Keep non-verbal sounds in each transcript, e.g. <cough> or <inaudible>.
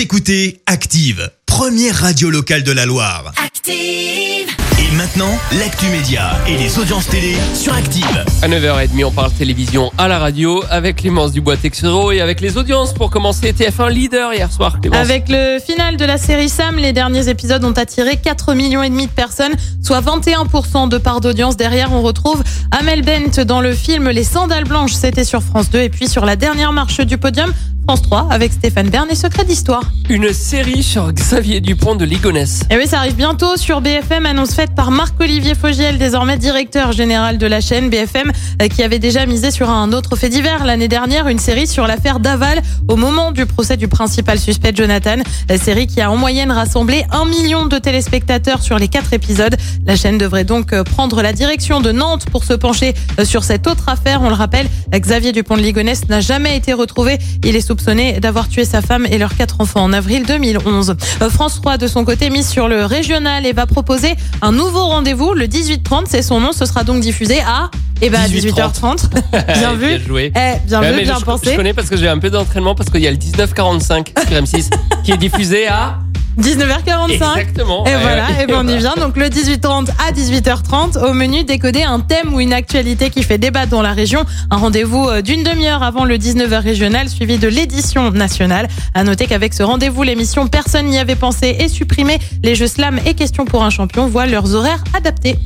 Vous écoutez Active, première radio locale de la Loire. Active. Et maintenant, l'actu média et les audiences télé sur Active. À 9h30, on parle télévision à la radio avec Clémence Dubois-Texero et avec les audiences pour commencer TF1 leader hier soir. Clémence. Avec le final de la série Sam, les derniers épisodes ont attiré 4 millions et demi de personnes, soit 21% de part d'audience. Derrière, on retrouve Amel Bent dans le film Les Sandales Blanches, c'était sur France 2 et puis sur la dernière marche du podium, France 3 avec Stéphane Bern et Secret d'Histoire. Une série sur Xavier Dupont de Ligonnès. Et oui, ça arrive bientôt sur BFM, annonce faite par Marc-Olivier Fogiel, désormais directeur général de la chaîne BFM, euh, qui avait déjà misé sur un autre fait divers l'année dernière, une série sur l'affaire Daval au moment du procès du principal suspect Jonathan. La série qui a en moyenne rassemblé un million de téléspectateurs sur les quatre épisodes. La chaîne devrait donc euh, prendre la direction de Nantes pour se pencher euh, sur cette autre affaire. On le rappelle, Xavier Dupont de Ligonnès n'a jamais été retrouvé. Il est soupçonné d'avoir tué sa femme et leurs quatre enfants en avril 2011. Euh, France 3, de son côté, mise sur le régional et va proposer un nouveau rendez-vous le 18-30. C'est son nom. Ce sera donc diffusé à eh ben, 18h30. <laughs> bien vu. Bien joué. Eh, bien Ouais, vu, bien je, pensé. Je connais parce que j'ai un peu d'entraînement parce qu'il y a le 1945 sur M6 qui est diffusé à 19h45. exactement. Et Ouais, voilà, ouais. et ben on y vient. Donc le 18h30 à 18h30, au menu décoder un thème ou une actualité qui fait débat dans la région. Un rendez-vous euh, d'une demi-heure avant le 19h régional, suivi de l'édition nationale. À noter qu'avec ce rendez-vous, l'émission Personne n'y avait pensé est supprimée. Les jeux slam et questions pour un champion voient leurs horaires adaptés.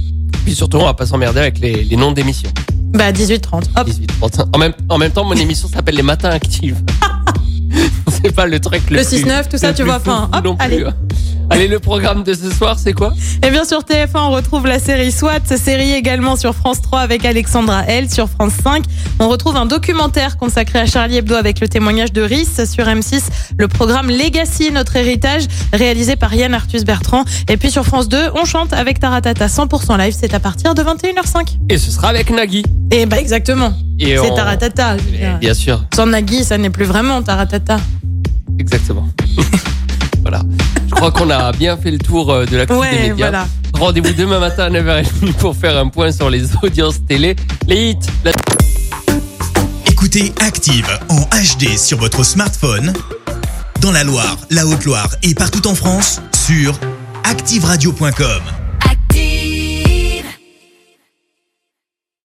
Puis surtout, on va pas s'emmerder avec les, les noms d'émissions. Bah 18h30. Hop. 18, 30. En même, en même temps, mon émission s'appelle Les Matins Actifs. <laughs> c'est pas le truc le, Le plus- 6-9, tout ça, tu vois, enfin, hop, non plus. allez. Allez, le programme de ce soir, c'est quoi? Et bien sur TF1, on retrouve la série SWAT, série également sur France 3 avec Alexandra L. Sur France 5, on retrouve un documentaire consacré à Charlie Hebdo avec le témoignage de Rhys. Sur M6, le programme Legacy, notre héritage, réalisé par Yann Arthus Bertrand. Et puis sur France 2, on chante avec Taratata 100% live, c'est à partir de 21h05. Et ce sera avec Nagui. Et bah exactement, Et c'est on- Taratata. Bien sûr, Sans Nagui, ça n'est plus vraiment Taratata. exactement. <laughs> voilà. Je crois qu'on a bien fait le tour euh, de la des Ouais, médias. voilà. Rendez-vous demain matin à 9h30 pour faire un point sur les audiences télé, les hits, la Écoutez Active en HD sur votre smartphone, dans la Loire, la Haute-Loire et partout en France, sur activeradio.com.